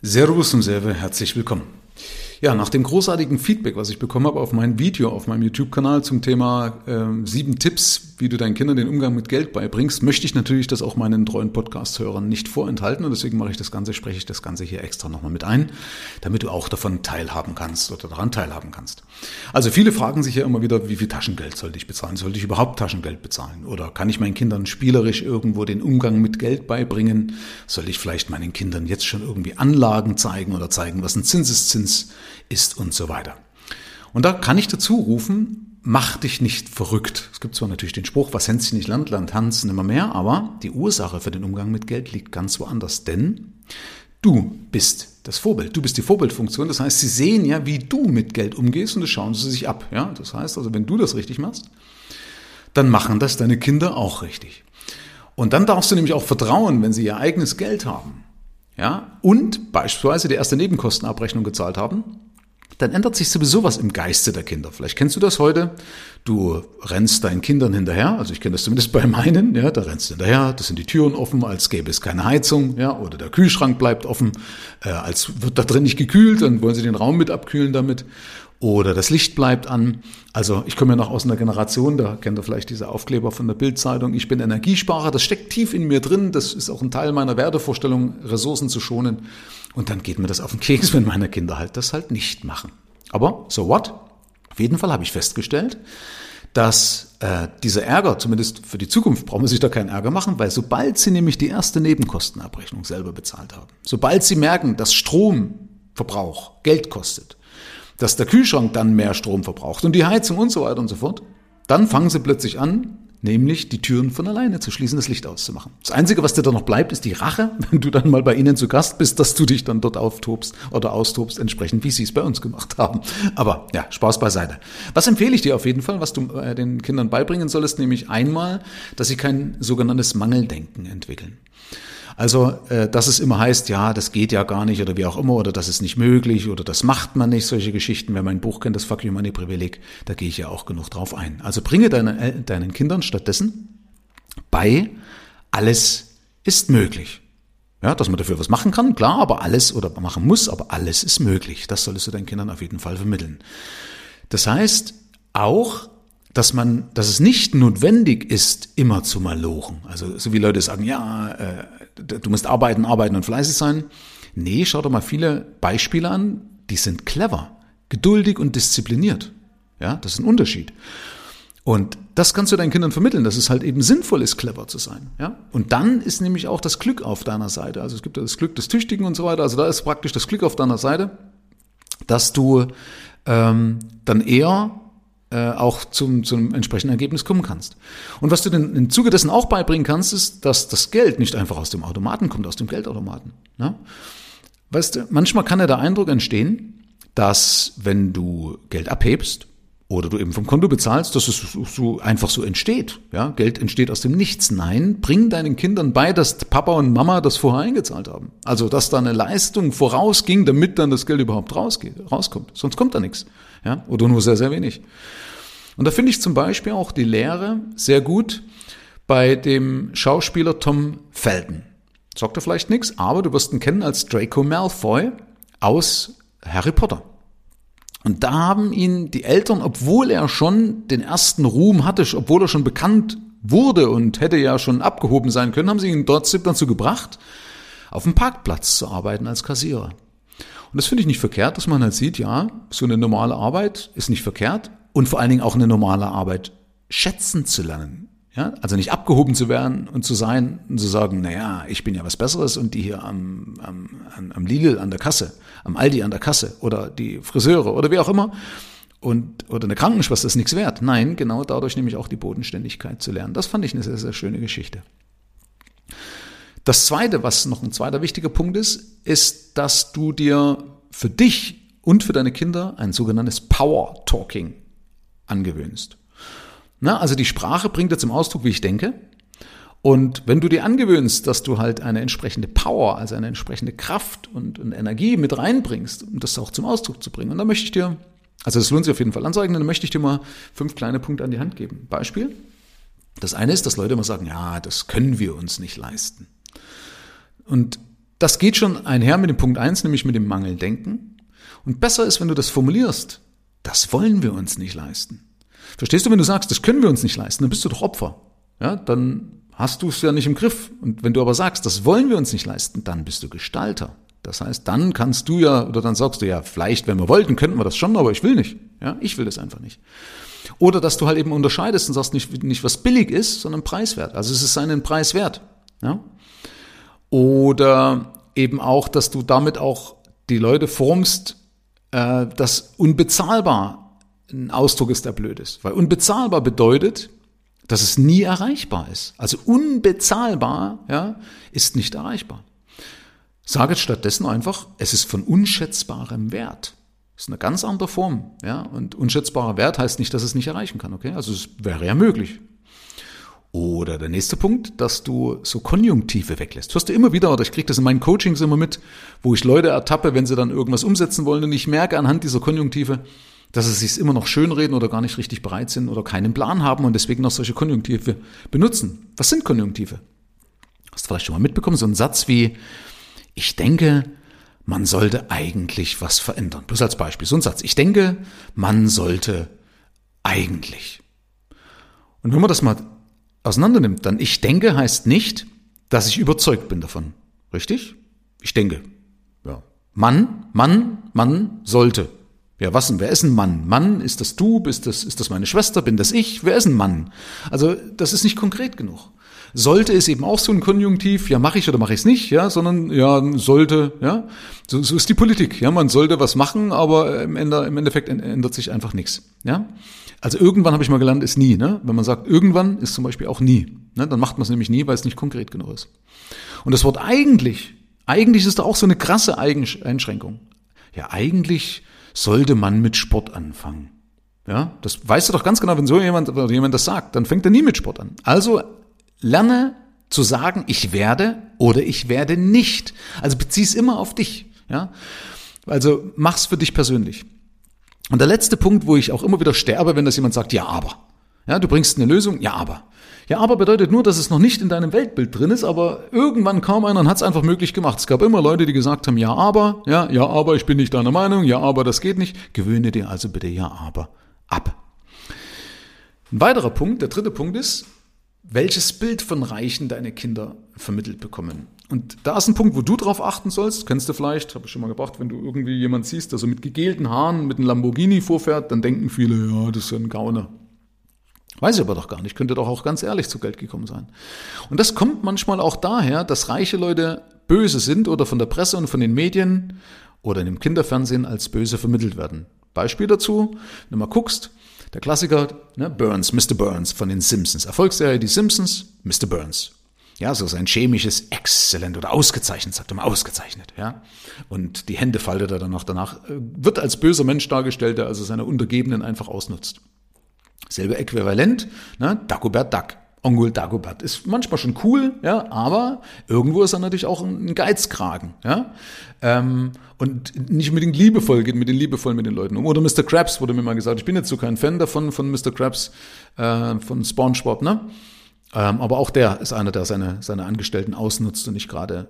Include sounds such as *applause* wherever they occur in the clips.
Servus und Serve, herzlich willkommen. Ja, nach dem großartigen Feedback, was ich bekommen habe auf mein Video auf meinem YouTube-Kanal zum Thema äh, sieben Tipps, wie du deinen Kindern den Umgang mit Geld beibringst, möchte ich natürlich das auch meinen treuen Podcast-Hörern nicht vorenthalten und deswegen mache ich das Ganze, spreche ich das Ganze hier extra nochmal mit ein, damit du auch davon teilhaben kannst oder daran teilhaben kannst. Also viele fragen sich ja immer wieder, wie viel Taschengeld sollte ich bezahlen? Sollte ich überhaupt Taschengeld bezahlen? Oder kann ich meinen Kindern spielerisch irgendwo den Umgang mit Geld beibringen? Soll ich vielleicht meinen Kindern jetzt schon irgendwie Anlagen zeigen oder zeigen, was ein Zinseszins ist und so weiter. Und da kann ich dazu rufen, mach dich nicht verrückt. Es gibt zwar natürlich den Spruch, was Hänschen nicht Land, Land Hans nimmer mehr, aber die Ursache für den Umgang mit Geld liegt ganz woanders, denn du bist das Vorbild. Du bist die Vorbildfunktion. Das heißt, sie sehen ja, wie du mit Geld umgehst und das schauen sie sich ab. Ja, das heißt also, wenn du das richtig machst, dann machen das deine Kinder auch richtig. Und dann darfst du nämlich auch vertrauen, wenn sie ihr eigenes Geld haben. Ja, und beispielsweise die erste Nebenkostenabrechnung gezahlt haben, dann ändert sich sowieso was im Geiste der Kinder. Vielleicht kennst du das heute. Du rennst deinen Kindern hinterher, also ich kenne das zumindest *laughs* bei meinen, ja, da rennst du hinterher, das sind die Türen offen, als gäbe es keine Heizung, ja, oder der Kühlschrank bleibt offen, äh, als wird da drin nicht gekühlt, dann wollen sie den Raum mit abkühlen damit oder das Licht bleibt an. Also ich komme ja noch aus einer Generation, da kennt ihr vielleicht diese Aufkleber von der Bildzeitung. Ich bin Energiesparer, das steckt tief in mir drin. Das ist auch ein Teil meiner Wertevorstellung, Ressourcen zu schonen. Und dann geht mir das auf den Keks, *laughs* wenn meine Kinder halt das halt nicht machen. Aber so what? Auf jeden Fall habe ich festgestellt, dass äh, dieser Ärger, zumindest für die Zukunft, brauchen wir sich da keinen Ärger machen, weil sobald sie nämlich die erste Nebenkostenabrechnung selber bezahlt haben, sobald sie merken, dass Stromverbrauch Geld kostet, dass der Kühlschrank dann mehr Strom verbraucht und die Heizung und so weiter und so fort, dann fangen sie plötzlich an, nämlich die Türen von alleine zu schließen, das Licht auszumachen. Das Einzige, was dir da noch bleibt, ist die Rache, *laughs* wenn du dann mal bei ihnen zu Gast bist, dass du dich dann dort auftobst oder austobst, entsprechend wie sie es bei uns gemacht haben. Aber ja, Spaß beiseite. Was empfehle ich dir auf jeden Fall, was du äh, den Kindern beibringen solltest, nämlich einmal, dass sie kein sogenanntes Mangeldenken entwickeln. Also, äh, dass es immer heißt, ja, das geht ja gar nicht oder wie auch immer, oder das ist nicht möglich oder das macht man nicht, solche Geschichten. Wer mein Buch kennt, das Fuck You Money Privileg, da gehe ich ja auch genug drauf ein. Also bringe deine, äh, deinen Kindern stattdessen bei, alles ist möglich. Ja, dass man dafür was machen kann, klar, aber alles oder machen muss, aber alles ist möglich. Das solltest du deinen Kindern auf jeden Fall vermitteln. Das heißt, auch dass man, dass es nicht notwendig ist, immer zu malochen. Also so wie Leute sagen, ja, äh, du musst arbeiten, arbeiten und fleißig sein. Nee, schau doch mal viele Beispiele an, die sind clever, geduldig und diszipliniert. Ja, das ist ein Unterschied. Und das kannst du deinen Kindern vermitteln, dass es halt eben sinnvoll ist, clever zu sein. Ja? Und dann ist nämlich auch das Glück auf deiner Seite. Also es gibt ja das Glück des Tüchtigen und so weiter. Also da ist praktisch das Glück auf deiner Seite, dass du ähm, dann eher äh, auch zum, zum entsprechenden Ergebnis kommen kannst. Und was du denn im Zuge dessen auch beibringen kannst, ist, dass das Geld nicht einfach aus dem Automaten kommt, aus dem Geldautomaten. Ne? Weißt du, manchmal kann ja der Eindruck entstehen, dass wenn du Geld abhebst oder du eben vom Konto bezahlst, dass es so einfach so entsteht. Ja, Geld entsteht aus dem Nichts. Nein, bring deinen Kindern bei, dass Papa und Mama das vorher eingezahlt haben. Also, dass da eine Leistung vorausging, damit dann das Geld überhaupt rausgeht, rauskommt. Sonst kommt da nichts. Ja, oder nur sehr, sehr wenig. Und da finde ich zum Beispiel auch die Lehre sehr gut bei dem Schauspieler Tom Felton. Sagt er vielleicht nichts, aber du wirst ihn kennen als Draco Malfoy aus Harry Potter. Und da haben ihn die Eltern, obwohl er schon den ersten Ruhm hatte, obwohl er schon bekannt wurde und hätte ja schon abgehoben sein können, haben sie ihn trotzdem dazu gebracht, auf dem Parkplatz zu arbeiten als Kassierer. Und das finde ich nicht verkehrt, dass man halt sieht, ja, so eine normale Arbeit ist nicht verkehrt und vor allen Dingen auch eine normale Arbeit schätzen zu lernen. Ja, also nicht abgehoben zu werden und zu sein und zu sagen, naja, ich bin ja was Besseres und die hier am, am, am Lidl an der Kasse, am Aldi an der Kasse oder die Friseure oder wie auch immer und oder eine Krankenschwester ist nichts wert. Nein, genau dadurch nämlich auch die Bodenständigkeit zu lernen. Das fand ich eine sehr, sehr schöne Geschichte. Das zweite, was noch ein zweiter wichtiger Punkt ist, ist, dass du dir für dich und für deine Kinder ein sogenanntes Power Talking angewöhnst. Na, also die Sprache bringt dir zum Ausdruck, wie ich denke. Und wenn du dir angewöhnst, dass du halt eine entsprechende Power, also eine entsprechende Kraft und, und Energie mit reinbringst, um das auch zum Ausdruck zu bringen, und dann möchte ich dir, also das lohnt sich auf jeden Fall anzeigen, dann möchte ich dir mal fünf kleine Punkte an die Hand geben. Beispiel. Das eine ist, dass Leute immer sagen, ja, das können wir uns nicht leisten. Und das geht schon einher mit dem Punkt eins, nämlich mit dem Mangeldenken. Und besser ist, wenn du das formulierst. Das wollen wir uns nicht leisten. Verstehst du, wenn du sagst, das können wir uns nicht leisten, dann bist du doch Opfer. Ja, dann hast du es ja nicht im Griff. Und wenn du aber sagst, das wollen wir uns nicht leisten, dann bist du Gestalter. Das heißt, dann kannst du ja, oder dann sagst du ja, vielleicht, wenn wir wollten, könnten wir das schon, aber ich will nicht. Ja, ich will das einfach nicht. Oder dass du halt eben unterscheidest und sagst nicht, nicht was billig ist, sondern preiswert. Also es ist seinen Preis wert. Ja? Oder eben auch, dass du damit auch die Leute formst, äh, dass unbezahlbar ein Ausdruck ist, der blöd ist. Weil unbezahlbar bedeutet, dass es nie erreichbar ist. Also unbezahlbar ja, ist nicht erreichbar. Sage stattdessen einfach, es ist von unschätzbarem Wert. Das ist eine ganz andere Form. Ja? Und unschätzbarer Wert heißt nicht, dass es nicht erreichen kann. Okay? Also es wäre ja möglich. Oder der nächste Punkt, dass du so Konjunktive weglässt. Hörst du immer wieder, oder ich kriege das in meinen Coachings immer mit, wo ich Leute ertappe, wenn sie dann irgendwas umsetzen wollen und ich merke anhand dieser Konjunktive, dass sie sich immer noch schönreden oder gar nicht richtig bereit sind oder keinen Plan haben und deswegen noch solche Konjunktive benutzen. Was sind Konjunktive? Hast du vielleicht schon mal mitbekommen, so ein Satz wie, ich denke, man sollte eigentlich was verändern. Bloß als Beispiel, so ein Satz. Ich denke, man sollte eigentlich. Und wenn man das mal auseinander nimmt, dann ich denke heißt nicht, dass ich überzeugt bin davon. Richtig? Ich denke. Ja. Mann, Mann, Mann sollte. Ja, was denn? Wer ist ein Mann? Mann, ist das du? Bist das, ist das meine Schwester? Bin das ich? Wer ist ein Mann? Also, das ist nicht konkret genug. Sollte ist eben auch so ein Konjunktiv, ja, mache ich oder mache ich es nicht, ja, sondern ja, sollte, ja. So, so ist die Politik, ja, man sollte was machen, aber im, Ende, im Endeffekt ändert sich einfach nichts, ja. Also irgendwann habe ich mal gelernt, ist nie. Ne? Wenn man sagt, irgendwann ist zum Beispiel auch nie. Ne? Dann macht man es nämlich nie, weil es nicht konkret genug ist. Und das Wort eigentlich, eigentlich ist da auch so eine krasse Einschränkung. Ja, eigentlich sollte man mit Sport anfangen. Ja, das weißt du doch ganz genau, wenn so jemand oder jemand das sagt, dann fängt er nie mit Sport an. Also lerne zu sagen, ich werde oder ich werde nicht. Also bezieh es immer auf dich. Ja, also mach's für dich persönlich. Und der letzte Punkt, wo ich auch immer wieder sterbe, wenn das jemand sagt, ja, aber. Ja, du bringst eine Lösung, ja, aber. Ja, aber bedeutet nur, dass es noch nicht in deinem Weltbild drin ist, aber irgendwann kam einer und hat es einfach möglich gemacht. Es gab immer Leute, die gesagt haben, ja, aber, ja, ja, aber, ich bin nicht deiner Meinung, ja, aber, das geht nicht. Gewöhne dir also bitte ja, aber ab. Ein weiterer Punkt, der dritte Punkt ist, welches Bild von Reichen deine Kinder vermittelt bekommen. Und da ist ein Punkt, wo du drauf achten sollst. Kennst du vielleicht, habe ich schon mal gebracht, wenn du irgendwie jemand siehst, der so mit gegelten Haaren mit einem Lamborghini vorfährt, dann denken viele, ja, das ist ein Gauner. Weiß ich aber doch gar nicht, könnte doch auch ganz ehrlich zu Geld gekommen sein. Und das kommt manchmal auch daher, dass reiche Leute böse sind oder von der Presse und von den Medien oder in dem Kinderfernsehen als böse vermittelt werden. Beispiel dazu, wenn du mal guckst, der Klassiker, ne, Burns, Mr. Burns von den Simpsons. Erfolgsserie Die Simpsons, Mr. Burns. Ja, so sein chemisches Exzellent oder ausgezeichnet, sagt er mal, ausgezeichnet, ja. Und die Hände faltet er dann noch danach, äh, wird als böser Mensch dargestellt, der also seine Untergebenen einfach ausnutzt. Selbe Äquivalent, ne, Dagobert Duck. Onkel Dagobert ist manchmal schon cool, ja, aber irgendwo ist er natürlich auch ein Geizkragen, ja, ähm, und nicht unbedingt liebevoll, geht mit den liebevoll mit den Leuten um. Oder Mr. Krabs wurde mir mal gesagt, ich bin jetzt so kein Fan davon, von Mr. Krabs, äh, von SpongeBob, ne, ähm, aber auch der ist einer, der seine, seine Angestellten ausnutzt und nicht gerade,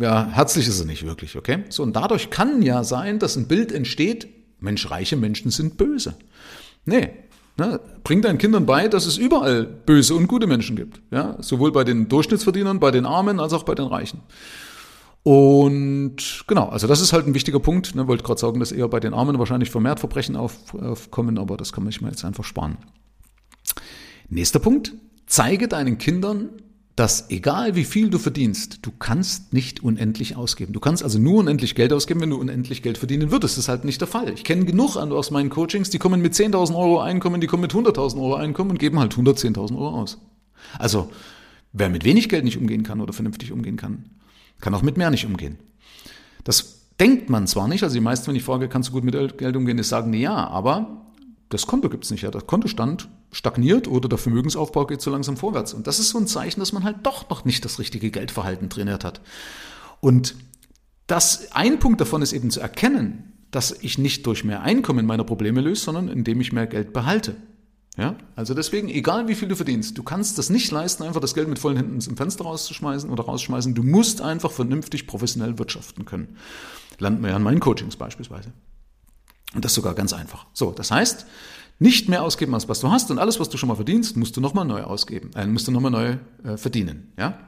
ja, herzlich ist er nicht wirklich, okay? So, und dadurch kann ja sein, dass ein Bild entsteht, Mensch, reiche Menschen sind böse. Nee, Ne? Bring deinen Kindern bei, dass es überall böse und gute Menschen gibt. Ja? Sowohl bei den Durchschnittsverdienern, bei den Armen, als auch bei den Reichen. Und genau, also das ist halt ein wichtiger Punkt. Ne? Wollte gerade sagen, dass eher bei den Armen wahrscheinlich vermehrt Verbrechen aufkommen, aber das kann man sich mal jetzt einfach sparen. Nächster Punkt. Zeige deinen Kindern, dass egal wie viel du verdienst, du kannst nicht unendlich ausgeben. Du kannst also nur unendlich Geld ausgeben, wenn du unendlich Geld verdienen würdest. Das ist halt nicht der Fall. Ich kenne genug aus meinen Coachings, die kommen mit 10.000 Euro Einkommen, die kommen mit 100.000 Euro Einkommen und geben halt 110.000 Euro aus. Also, wer mit wenig Geld nicht umgehen kann oder vernünftig umgehen kann, kann auch mit mehr nicht umgehen. Das denkt man zwar nicht, also die meisten, wenn ich frage, kannst du gut mit Geld umgehen, ist sagen, ja, aber das Konto gibt's nicht. Ja. Der Kontostand stagniert oder der Vermögensaufbau geht so langsam vorwärts. Und das ist so ein Zeichen, dass man halt doch noch nicht das richtige Geldverhalten trainiert hat. Und das, ein Punkt davon ist eben zu erkennen, dass ich nicht durch mehr Einkommen meine Probleme löse, sondern indem ich mehr Geld behalte. Ja, also deswegen, egal wie viel du verdienst, du kannst das nicht leisten, einfach das Geld mit vollen Händen im Fenster rauszuschmeißen oder rausschmeißen. Du musst einfach vernünftig professionell wirtschaften können. Lernt man ja in meinen Coachings beispielsweise. Und das sogar ganz einfach. So, das heißt, nicht mehr ausgeben, als was du hast und alles, was du schon mal verdienst, musst du nochmal neu ausgeben, äh, musst du nochmal neu äh, verdienen. Ja?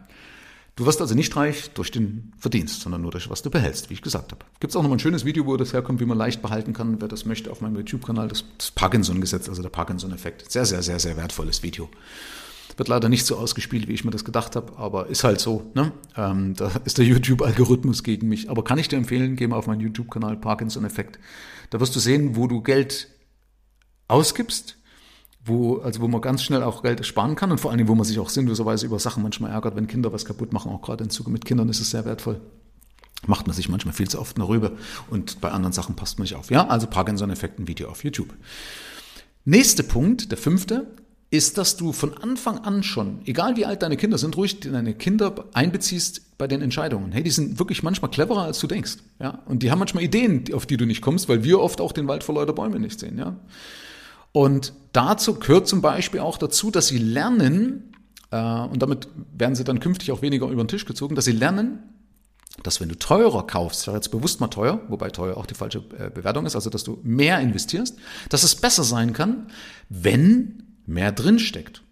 Du wirst also nicht reich durch den Verdienst, sondern nur durch was du behältst, wie ich gesagt habe. Gibt es auch noch mal ein schönes Video, wo das herkommt, wie man leicht behalten kann, wer das möchte, auf meinem YouTube-Kanal, das, das Parkinson-Gesetz, also der Parkinson-Effekt. Sehr, sehr, sehr, sehr wertvolles Video. Wird leider nicht so ausgespielt, wie ich mir das gedacht habe, aber ist halt so. Ne? Ähm, da ist der YouTube-Algorithmus gegen mich. Aber kann ich dir empfehlen, geh mal auf meinen YouTube-Kanal Parkinson-Effekt. Da wirst du sehen, wo du Geld ausgibst wo, also wo man ganz schnell auch Geld sparen kann und vor allen Dingen, wo man sich auch sinnloserweise über Sachen manchmal ärgert, wenn Kinder was kaputt machen, auch gerade in Zuge mit Kindern ist es sehr wertvoll. Macht man sich manchmal viel zu oft eine Rübe und bei anderen Sachen passt man nicht auf. Ja, also Parkinson-Effekt ein Video auf YouTube. Nächster Punkt, der fünfte, ist, dass du von Anfang an schon, egal wie alt deine Kinder sind, ruhig deine Kinder einbeziehst bei den Entscheidungen. Hey, die sind wirklich manchmal cleverer, als du denkst. Ja, und die haben manchmal Ideen, auf die du nicht kommst, weil wir oft auch den Wald vor lauter Bäume nicht sehen. Ja, und dazu gehört zum Beispiel auch dazu, dass sie lernen, äh, und damit werden sie dann künftig auch weniger über den Tisch gezogen, dass sie lernen, dass wenn du teurer kaufst, ja jetzt bewusst mal teuer, wobei teuer auch die falsche äh, Bewertung ist, also dass du mehr investierst, dass es besser sein kann, wenn mehr drinsteckt.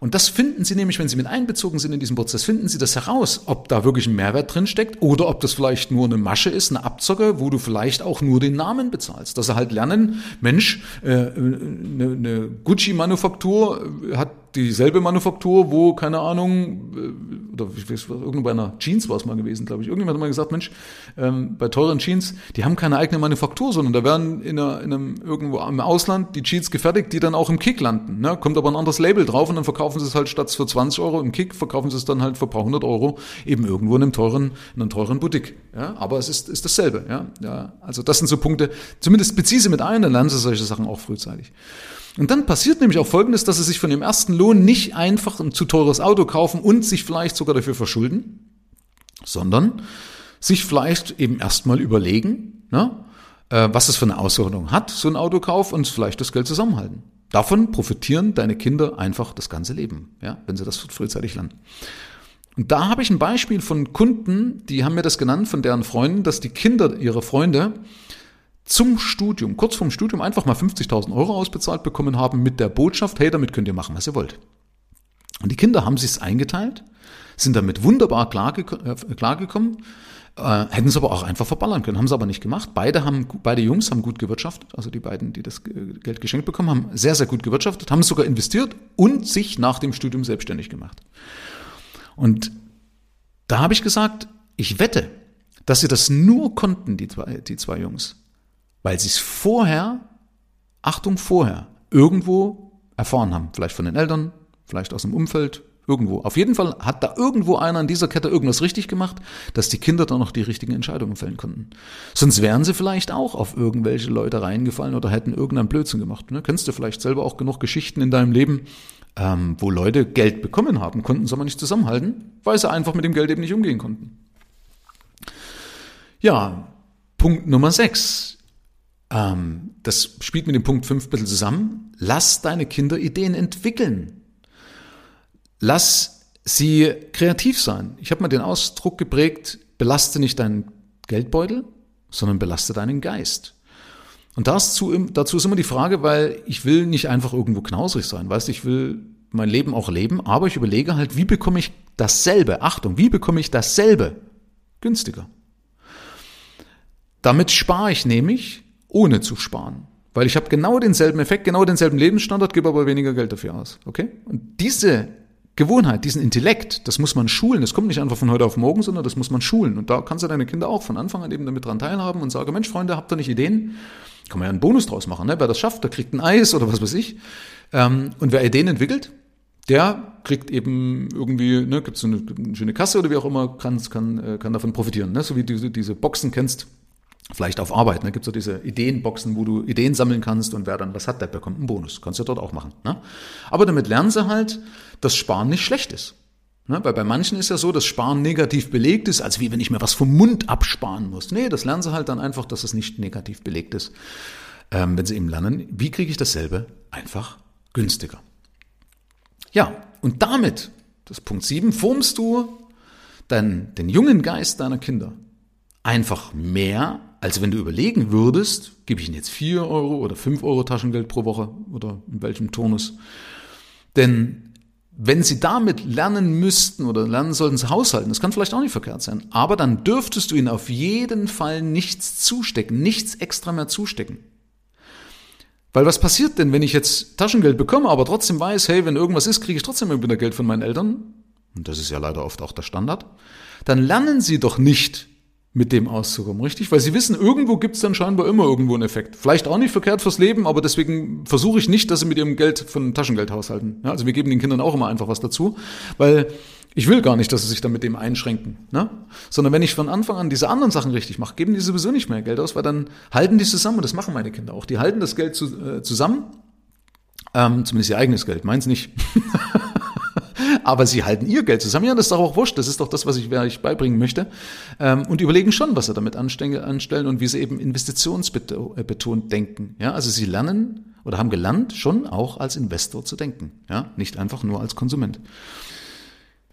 Und das finden Sie nämlich, wenn Sie mit einbezogen sind in diesen Prozess, finden Sie das heraus, ob da wirklich ein Mehrwert drin steckt oder ob das vielleicht nur eine Masche ist, eine Abzocke, wo du vielleicht auch nur den Namen bezahlst. Dass sie halt lernen, Mensch, äh, eine, eine Gucci-Manufaktur hat dieselbe Manufaktur, wo, keine Ahnung, äh, oder irgendwo bei einer Jeans war es mal gewesen, glaube ich. Irgendjemand hat mal gesagt, Mensch, ähm, bei teuren Jeans, die haben keine eigene Manufaktur, sondern da werden in, einer, in einem irgendwo im Ausland die Jeans gefertigt, die dann auch im Kick landen. Ne? Kommt aber ein anderes Label drauf und dann verkaufen sie es halt statt für 20 Euro im Kick, verkaufen sie es dann halt für ein paar hundert Euro eben irgendwo in einem teuren, in einem teuren Boutique. Ja? Aber es ist, ist dasselbe. Ja? Ja, also das sind so Punkte, zumindest beziehe sie mit ein, dann lernen sie solche Sachen auch frühzeitig. Und dann passiert nämlich auch Folgendes, dass sie sich von dem ersten Lohn nicht einfach ein zu teures Auto kaufen und sich vielleicht sogar dafür verschulden, sondern sich vielleicht eben erstmal überlegen, ne, äh, was es für eine Auswirkung hat, so ein Autokauf und vielleicht das Geld zusammenhalten. Davon profitieren deine Kinder einfach das ganze Leben, ja, wenn sie das frühzeitig lernen. Und da habe ich ein Beispiel von Kunden, die haben mir das genannt, von deren Freunden, dass die Kinder ihrer Freunde zum Studium, kurz vorm Studium einfach mal 50.000 Euro ausbezahlt bekommen haben mit der Botschaft, hey, damit könnt ihr machen, was ihr wollt. Und die Kinder haben sich eingeteilt, sind damit wunderbar klargekommen, äh, klargekommen äh, hätten es aber auch einfach verballern können, haben sie aber nicht gemacht. Beide haben, beide Jungs haben gut gewirtschaftet, also die beiden, die das Geld geschenkt bekommen haben, sehr, sehr gut gewirtschaftet, haben es sogar investiert und sich nach dem Studium selbstständig gemacht. Und da habe ich gesagt, ich wette, dass sie das nur konnten, die zwei, die zwei Jungs, weil sie es vorher, Achtung, vorher, irgendwo erfahren haben. Vielleicht von den Eltern, vielleicht aus dem Umfeld, irgendwo. Auf jeden Fall hat da irgendwo einer in dieser Kette irgendwas richtig gemacht, dass die Kinder dann noch die richtigen Entscheidungen fällen konnten. Sonst wären sie vielleicht auch auf irgendwelche Leute reingefallen oder hätten irgendeinen Blödsinn gemacht. Ne? Kennst du vielleicht selber auch genug Geschichten in deinem Leben, ähm, wo Leute Geld bekommen haben, konnten es aber nicht zusammenhalten, weil sie einfach mit dem Geld eben nicht umgehen konnten. Ja, Punkt Nummer 6 ähm, das spielt mit dem Punkt 5 ein bisschen zusammen. Lass deine Kinder Ideen entwickeln. Lass sie kreativ sein. Ich habe mal den Ausdruck geprägt, belaste nicht deinen Geldbeutel, sondern belaste deinen Geist. Und dazu, dazu ist immer die Frage, weil ich will nicht einfach irgendwo knausrig sein, weißt ich will mein Leben auch leben, aber ich überlege halt, wie bekomme ich dasselbe, Achtung, wie bekomme ich dasselbe günstiger? Damit spare ich nämlich ohne zu sparen. Weil ich habe genau denselben Effekt, genau denselben Lebensstandard, gebe aber weniger Geld dafür aus. Okay? Und diese Gewohnheit, diesen Intellekt, das muss man schulen. Das kommt nicht einfach von heute auf morgen, sondern das muss man schulen. Und da kannst du deine Kinder auch von Anfang an eben damit dran teilhaben und sagen, Mensch, Freunde, habt ihr nicht Ideen? Kann man ja einen Bonus draus machen. Ne? Wer das schafft, der kriegt ein Eis oder was weiß ich. Ähm, und wer Ideen entwickelt, der kriegt eben irgendwie, ne, gibt es eine, eine, schöne Kasse oder wie auch immer, kann, kann, äh, kann davon profitieren. Ne? So wie du diese Boxen kennst, Vielleicht auf Arbeit, ne? gibt so diese Ideenboxen, wo du Ideen sammeln kannst und wer dann was hat, der bekommt einen Bonus. Kannst du dort auch machen. Ne? Aber damit lernen sie halt, dass Sparen nicht schlecht ist. Ne? Weil bei manchen ist ja so, dass Sparen negativ belegt ist, als wie wenn ich mir was vom Mund absparen muss. Nee, das lernen sie halt dann einfach, dass es nicht negativ belegt ist. Ähm, wenn sie eben lernen, wie kriege ich dasselbe einfach günstiger. Ja, und damit, das ist Punkt 7, formst du dann den jungen Geist deiner Kinder einfach mehr, als wenn du überlegen würdest, gebe ich ihnen jetzt 4 Euro oder 5 Euro Taschengeld pro Woche oder in welchem Turnus. Denn wenn sie damit lernen müssten oder lernen sollten sie haushalten, das kann vielleicht auch nicht verkehrt sein, aber dann dürftest du ihnen auf jeden Fall nichts zustecken, nichts extra mehr zustecken. Weil was passiert denn, wenn ich jetzt Taschengeld bekomme, aber trotzdem weiß, hey, wenn irgendwas ist, kriege ich trotzdem wieder Geld von meinen Eltern? Und das ist ja leider oft auch der Standard. Dann lernen sie doch nicht, mit dem auszukommen, richtig? Weil sie wissen, irgendwo gibt es dann scheinbar immer irgendwo einen Effekt. Vielleicht auch nicht verkehrt fürs Leben, aber deswegen versuche ich nicht, dass sie mit ihrem Geld von Taschengeld haushalten. Ja, also wir geben den Kindern auch immer einfach was dazu, weil ich will gar nicht, dass sie sich dann mit dem einschränken. Ne? Sondern wenn ich von Anfang an diese anderen Sachen richtig mache, geben die sowieso nicht mehr Geld aus, weil dann halten die zusammen und das machen meine Kinder auch. Die halten das Geld zu, äh, zusammen, ähm, zumindest ihr eigenes Geld, meins nicht. *laughs* aber sie halten ihr Geld zusammen. Ja, das ist doch auch wurscht. Das ist doch das, was ich, euch beibringen möchte. Ähm, und überlegen schon, was sie damit anstellen und wie sie eben investitionsbetont denken. Ja, also sie lernen oder haben gelernt, schon auch als Investor zu denken. Ja, nicht einfach nur als Konsument.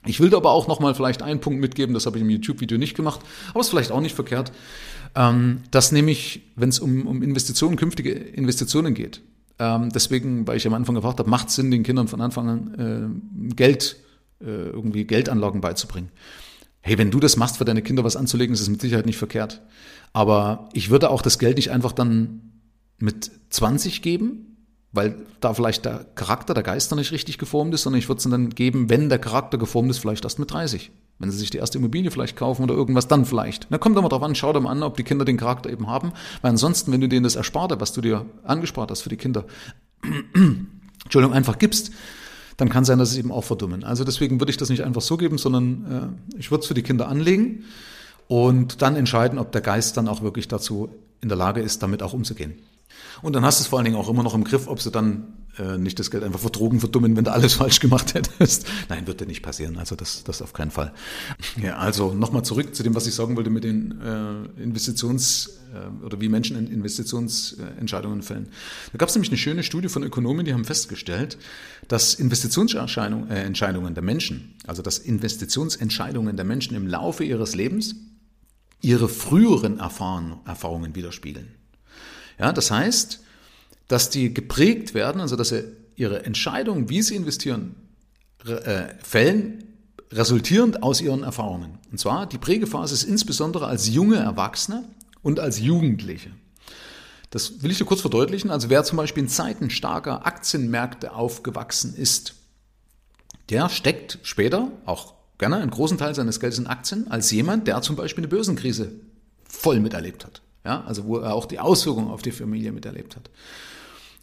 Ich will aber auch nochmal vielleicht einen Punkt mitgeben, das habe ich im YouTube-Video nicht gemacht, aber ist vielleicht auch nicht verkehrt, ähm, dass nämlich, wenn es um, um Investitionen, künftige Investitionen geht, ähm, deswegen, weil ich am Anfang gefragt habe, macht es Sinn, den Kindern von Anfang an äh, Geld, äh, irgendwie Geldanlagen beizubringen. Hey, wenn du das machst, für deine Kinder was anzulegen, ist es mit Sicherheit nicht verkehrt. Aber ich würde auch das Geld nicht einfach dann mit 20 geben, weil da vielleicht der Charakter, der Geist noch nicht richtig geformt ist, sondern ich würde es dann geben, wenn der Charakter geformt ist, vielleicht erst mit 30. Wenn sie sich die erste Immobilie vielleicht kaufen oder irgendwas, dann vielleicht. Na, kommt doch mal drauf an, schau doch mal an, ob die Kinder den Charakter eben haben. Weil ansonsten, wenn du denen das Ersparte, was du dir angespart hast für die Kinder, *clears throat* Entschuldigung, einfach gibst, dann kann sein, dass es eben auch verdummen. Also deswegen würde ich das nicht einfach so geben, sondern äh, ich würde es für die Kinder anlegen und dann entscheiden, ob der Geist dann auch wirklich dazu in der Lage ist, damit auch umzugehen. Und dann hast du es vor allen Dingen auch immer noch im Griff, ob sie dann äh, nicht das Geld einfach verdrogen, verdummen, wenn du alles *laughs* falsch gemacht hättest. Nein, wird dir nicht passieren. Also das, das auf keinen Fall. Ja, also nochmal zurück zu dem, was ich sagen wollte mit den äh, Investitions- äh, oder wie Menschen Investitionsentscheidungen fällen. Da gab es nämlich eine schöne Studie von Ökonomen, die haben festgestellt, dass Investitionsentscheidungen äh, der Menschen, also dass Investitionsentscheidungen der Menschen im Laufe ihres Lebens ihre früheren Erfahrungen widerspiegeln. Ja, das heißt, dass die geprägt werden, also dass sie ihre Entscheidungen, wie sie investieren, äh, fällen, resultierend aus ihren Erfahrungen. Und zwar, die Prägephase ist insbesondere als junge Erwachsene und als Jugendliche. Das will ich dir kurz verdeutlichen. Also wer zum Beispiel in Zeiten starker Aktienmärkte aufgewachsen ist, der steckt später auch gerne einen großen Teil seines Geldes in Aktien als jemand, der zum Beispiel eine Börsenkrise voll miterlebt hat. Ja, also wo er auch die Auswirkungen auf die Familie miterlebt hat.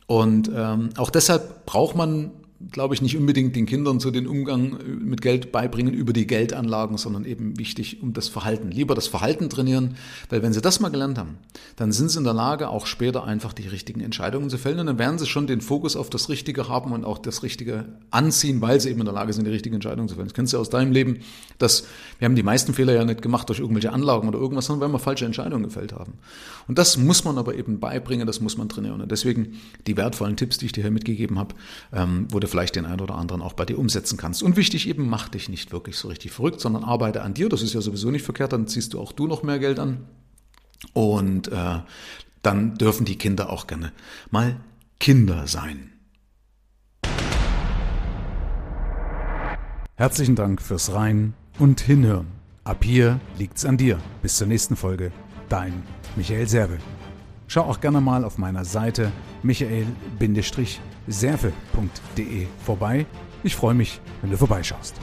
Und ähm, auch deshalb braucht man glaube ich, nicht unbedingt den Kindern so den Umgang äh, mit Geld beibringen über die Geldanlagen, sondern eben wichtig um das Verhalten. Lieber das Verhalten trainieren, weil wenn sie das mal gelernt haben, dann sind sie in der Lage, auch später einfach die richtigen Entscheidungen zu fällen und dann werden sie schon den Fokus auf das Richtige haben und auch das Richtige anziehen, weil sie eben in der Lage sind, die richtigen Entscheidungen zu fällen. Das kennst du aus deinem Leben, dass wir haben die meisten Fehler ja nicht gemacht durch irgendwelche Anlagen oder irgendwas, sondern weil wir falsche Entscheidungen gefällt haben. Und das muss man aber eben beibringen, das muss man trainieren. Und deswegen die wertvollen Tipps, die ich dir hier mitgegeben habe, ähm, wo du vielleicht den einen oder anderen auch bei dir umsetzen kannst. Und wichtig eben, mach dich nicht wirklich so richtig verrückt, sondern arbeite an dir. Das ist ja sowieso nicht verkehrt, dann ziehst du auch du noch mehr Geld an. Und äh, dann dürfen die Kinder auch gerne mal Kinder sein. Herzlichen Dank fürs Rein und Hinhören. Ab hier liegt's an dir. Bis zur nächsten Folge. Dein Michael Serve. Schau auch gerne mal auf meiner Seite michael-serve.de vorbei. Ich freue mich, wenn du vorbeischaust.